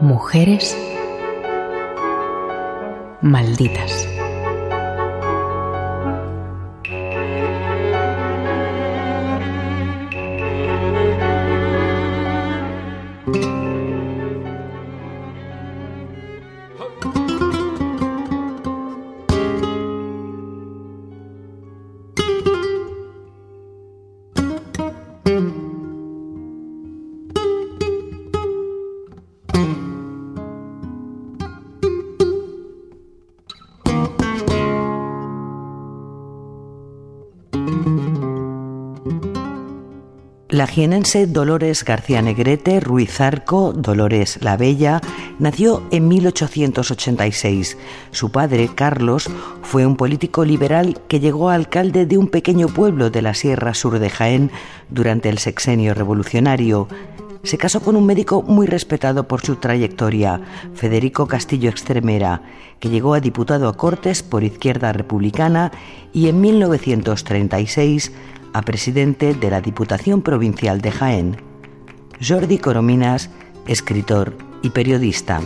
Mujeres malditas. La jienense Dolores García Negrete Ruiz Arco, Dolores la Bella, nació en 1886. Su padre, Carlos, fue un político liberal que llegó a alcalde de un pequeño pueblo de la Sierra Sur de Jaén durante el sexenio revolucionario. Se casó con un médico muy respetado por su trayectoria, Federico Castillo Extremera, que llegó a diputado a Cortes por Izquierda Republicana y en 1936 a presidente de la Diputación Provincial de Jaén. Jordi Corominas, escritor y periodista.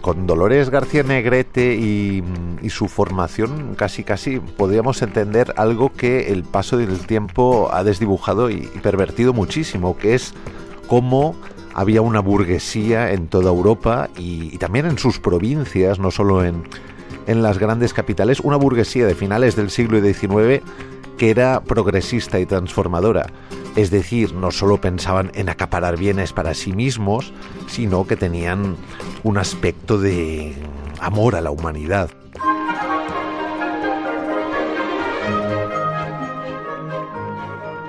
Con Dolores García Negrete y, su formación casi casi podríamos entender algo que el paso del tiempo ha desdibujado y, pervertido muchísimo, que es cómo había una burguesía en toda Europa y, también en sus provincias, no solo en, en las grandes capitales, una burguesía de finales del siglo XIX que era progresista y transformadora. Es decir, no solo pensaban en acaparar bienes para sí mismos, sino que tenían un aspecto de amor a la humanidad.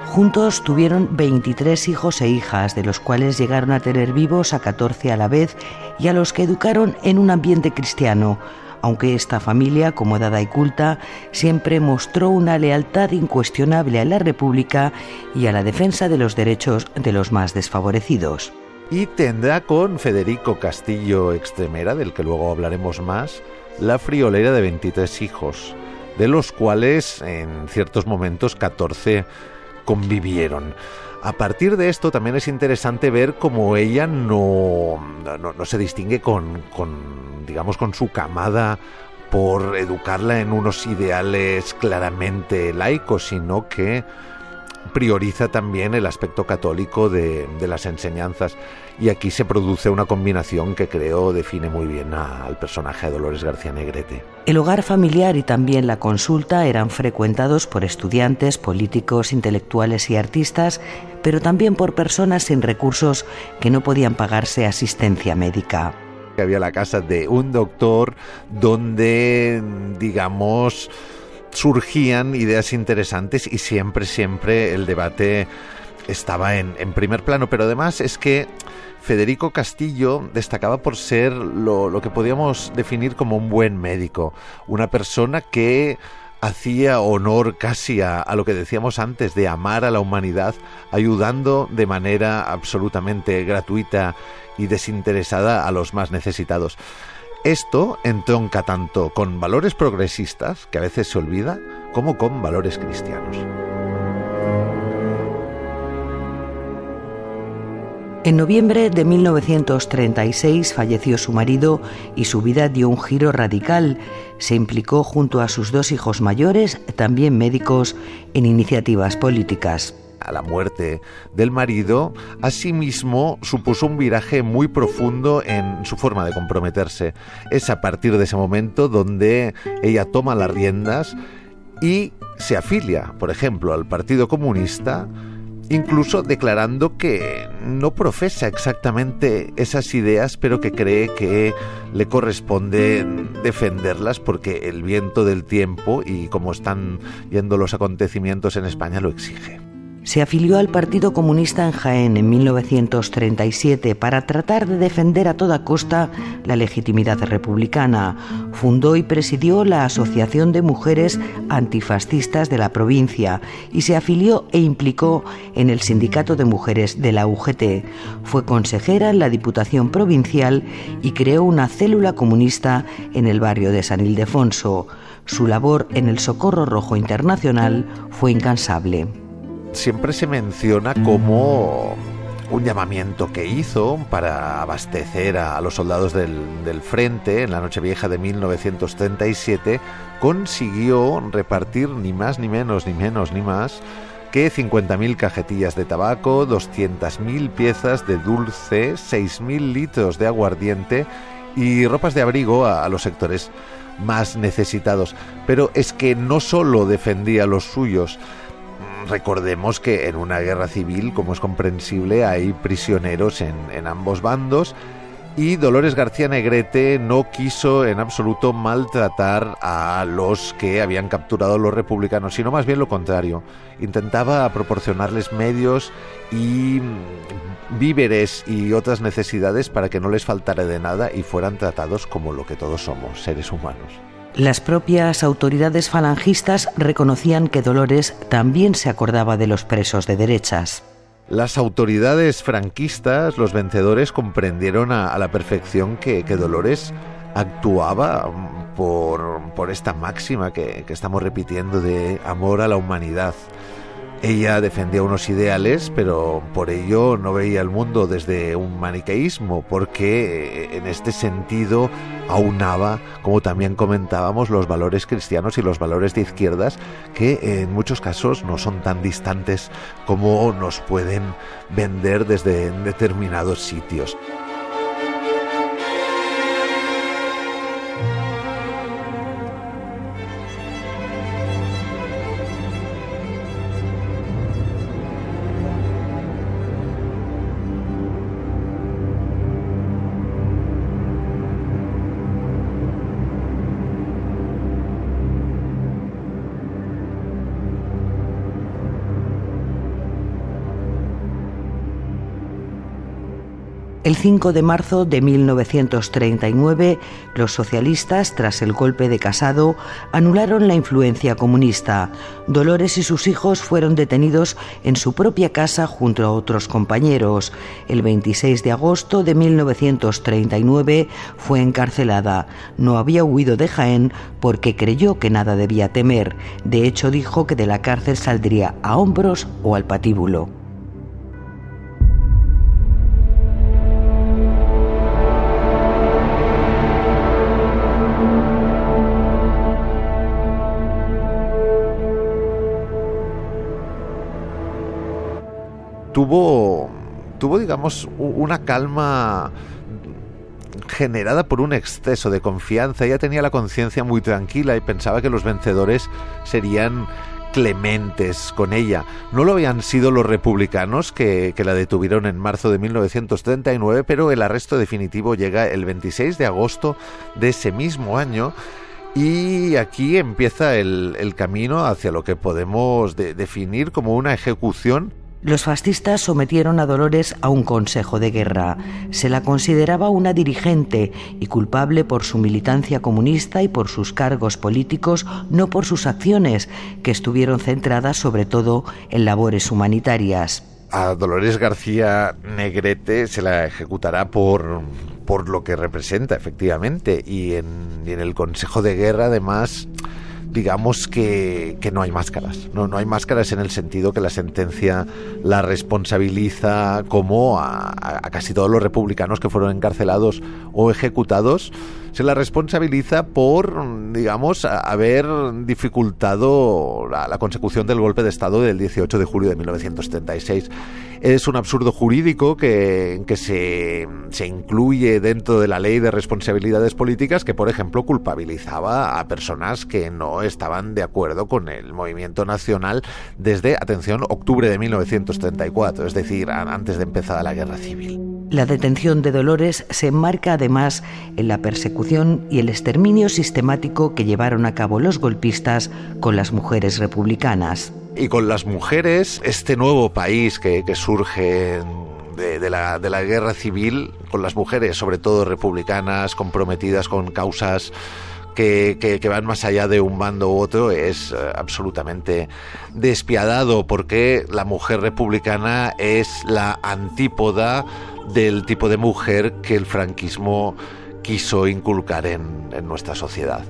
Juntos tuvieron 23 hijos e hijas, de los cuales llegaron a tener vivos a 14 a la vez y a los que educaron en un ambiente cristiano, aunque esta familia, acomodada y culta, siempre mostró una lealtad incuestionable a la República y a la defensa de los derechos de los más desfavorecidos. Y tendrá con Federico Castillo Extremera, del que luego hablaremos más, la friolera de 23 hijos, de los cuales en ciertos momentos 14 convivieron. A partir de esto también es interesante ver cómo ella no, no, se distingue con, con, digamos, con su camada por educarla en unos ideales claramente laicos, sino que prioriza también el aspecto católico de, las enseñanzas. Y aquí se produce una combinación que creo define muy bien al personaje de Dolores García Negrete. El hogar familiar y también la consulta eran frecuentados por estudiantes, políticos, intelectuales y artistas, pero también por personas sin recursos que no podían pagarse asistencia médica. Había la casa de un doctor donde, digamos, surgían ideas interesantes y siempre, siempre el debate estaba en, primer plano. Pero además es que Federico Castillo destacaba por ser lo, que podíamos definir como un buen médico, una persona que hacía honor casi a, a, lo que decíamos antes de amar a la humanidad, ayudando de manera absolutamente gratuita y desinteresada a los más necesitados. Esto entronca tanto con valores progresistas, que a veces se olvida, como con valores cristianos. En noviembre de 1936 falleció su marido y su vida dio un giro radical. Se implicó junto a sus dos hijos mayores, también médicos, en iniciativas políticas a la muerte del marido, asimismo supuso un viraje muy profundo en su forma de comprometerse. Es a partir de ese momento donde ella toma las riendas y se afilia, por ejemplo, al Partido Comunista, incluso declarando que no profesa exactamente esas ideas, pero que cree que le corresponde defenderlas porque el viento del tiempo y como están yendo los acontecimientos en España lo exige. Se afilió al Partido Comunista en Jaén en 1937 para tratar de defender a toda costa la legitimidad republicana. Fundó y presidió la Asociación de Mujeres Antifascistas de la provincia y se afilió e implicó en el Sindicato de Mujeres de la UGT. Fue consejera en la Diputación Provincial y creó una célula comunista en el barrio de San Ildefonso. Su labor en el Socorro Rojo Internacional fue incansable siempre se menciona como un llamamiento que hizo para abastecer a, los soldados del, del frente en la Nochevieja de 1937, consiguió repartir ni más ni menos, ni menos ni más que 50.000 cajetillas de tabaco, 200.000 piezas de dulce, 6.000 litros de aguardiente y ropas de abrigo a, los sectores más necesitados. Pero es que no solo defendía a los suyos, recordemos que en una guerra civil, como es comprensible, hay prisioneros en, ambos bandos y Dolores García Negrete no quiso en absoluto maltratar a los que habían capturado los republicanos, sino más bien lo contrario. Intentaba proporcionarles medios y víveres y otras necesidades para que no les faltara de nada y fueran tratados como lo que todos somos, seres humanos. Las propias autoridades falangistas reconocían que Dolores también se acordaba de los presos de derechas. Las autoridades franquistas, los vencedores, comprendieron a, la perfección que, Dolores actuaba por, esta máxima que, que estamos repitiendo de amor a la humanidad. Ella defendía unos ideales, pero por ello no veía el mundo desde un maniqueísmo, porque eh, en este sentido aunaba, como también comentábamos, los valores cristianos y los valores de izquierdas, que en muchos casos no son tan distantes como nos pueden vender desde determinados sitios. El 5 de marzo de 1939, los socialistas, tras el golpe de Casado, anularon la influencia comunista. Dolores y sus hijos fueron detenidos en su propia casa junto a otros compañeros. El 26 de agosto de 1939 fue encarcelada. No había huido de Jaén porque creyó que nada debía temer. De hecho, dijo que de la cárcel saldría a hombros o al patíbulo. Tuvo, tuvo digamos, una calma generada por un exceso de confianza. Ella tenía la conciencia muy tranquila y pensaba que los vencedores serían clementes con ella. No lo habían sido los republicanos que, que, la detuvieron en marzo de 1939, pero el arresto definitivo llega el 26 de agosto de ese mismo año. Y aquí empieza el, el camino hacia lo que podemos definir como una ejecución los fascistas sometieron a Dolores a un consejo de guerra. Se la consideraba una dirigente y culpable por su militancia comunista y por sus cargos políticos, no por sus acciones, que estuvieron centradas sobre todo en labores humanitarias. A Dolores García Negrete se la ejecutará por, por lo que representa, efectivamente, y en, y en el Consejo de Guerra, además, digamos que, no hay máscaras. No, no hay máscaras en el sentido que la sentencia la responsabiliza como a, casi todos los republicanos que fueron encarcelados o ejecutados. Se la responsabiliza por, digamos, haber dificultado la consecución del golpe de Estado del 18 de julio de 1976 es un absurdo jurídico que, que se, se, incluye dentro de la ley de responsabilidades políticas que, por ejemplo, culpabilizaba a personas que no estaban de acuerdo con el movimiento nacional desde, atención, octubre de 1934, es decir, antes de empezar la guerra civil. La detención de Dolores se enmarca además en la persecución y el exterminio sistemático que llevaron a cabo los golpistas con las mujeres republicanas y con las mujeres, este nuevo país que, surge de, la, de, la, guerra civil, con las mujeres, sobre todo republicanas, comprometidas con causas que, van más allá de un bando u otro, es eh, absolutamente despiadado, porque la mujer republicana es la antípoda del tipo de mujer que el franquismo quiso inculcar en nuestra sociedad.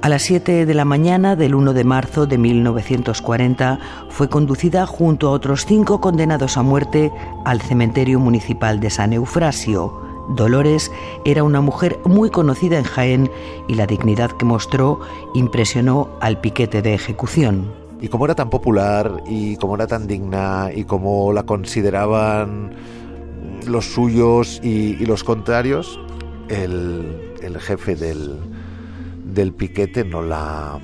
A las 7 de la mañana del 1 de marzo de 1940 fue conducida junto a otros cinco condenados a muerte al cementerio municipal de San Eufrasio. Dolores era una mujer muy conocida en Jaén y la dignidad que mostró impresionó al piquete de ejecución. Y como era tan popular y como era tan digna y como la consideraban los suyos y, los contrarios, el, el jefe del, del piquete no la,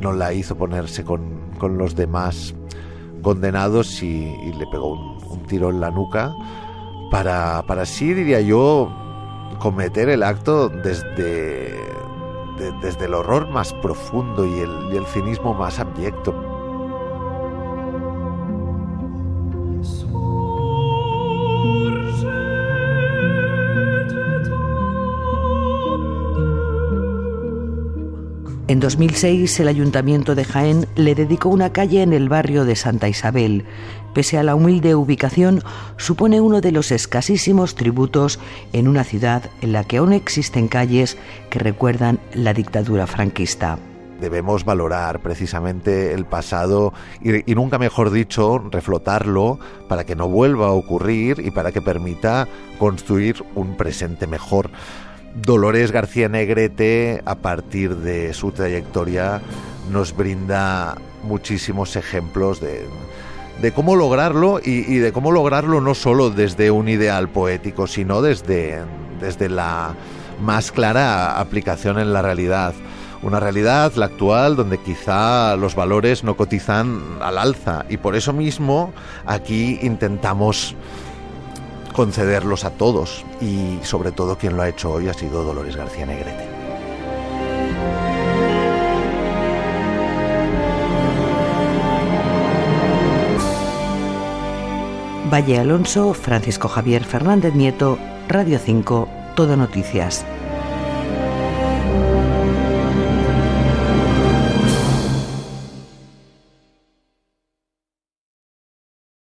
no la hizo ponerse con, los demás condenados y, le pegó un, tiro en la nuca para, para así, diría yo, cometer el acto desde, desde el horror más profundo y el, y el cinismo más abyecto. En 2006 el Ayuntamiento de Jaén le dedicó una calle en el barrio de Santa Isabel. Pese a la humilde ubicación, supone uno de los escasísimos tributos en una ciudad en la que aún existen calles que recuerdan la dictadura franquista debemos valorar precisamente el pasado y, y, nunca mejor dicho, reflotarlo para que no vuelva a ocurrir y para que permita construir un presente mejor. Dolores García Negrete, a partir de su trayectoria, nos brinda muchísimos ejemplos de, cómo lograrlo y, de cómo lograrlo no solo desde un ideal poético, sino desde, desde la más clara aplicación en la realidad. Una realidad, la actual, donde quizá los valores no cotizan al alza y por eso mismo aquí intentamos concederlos a todos y sobre todo quien lo ha hecho hoy ha sido Dolores García Negrete. Valle Alonso, Francisco Javier Fernández Nieto, Radio 5, Todo Noticias.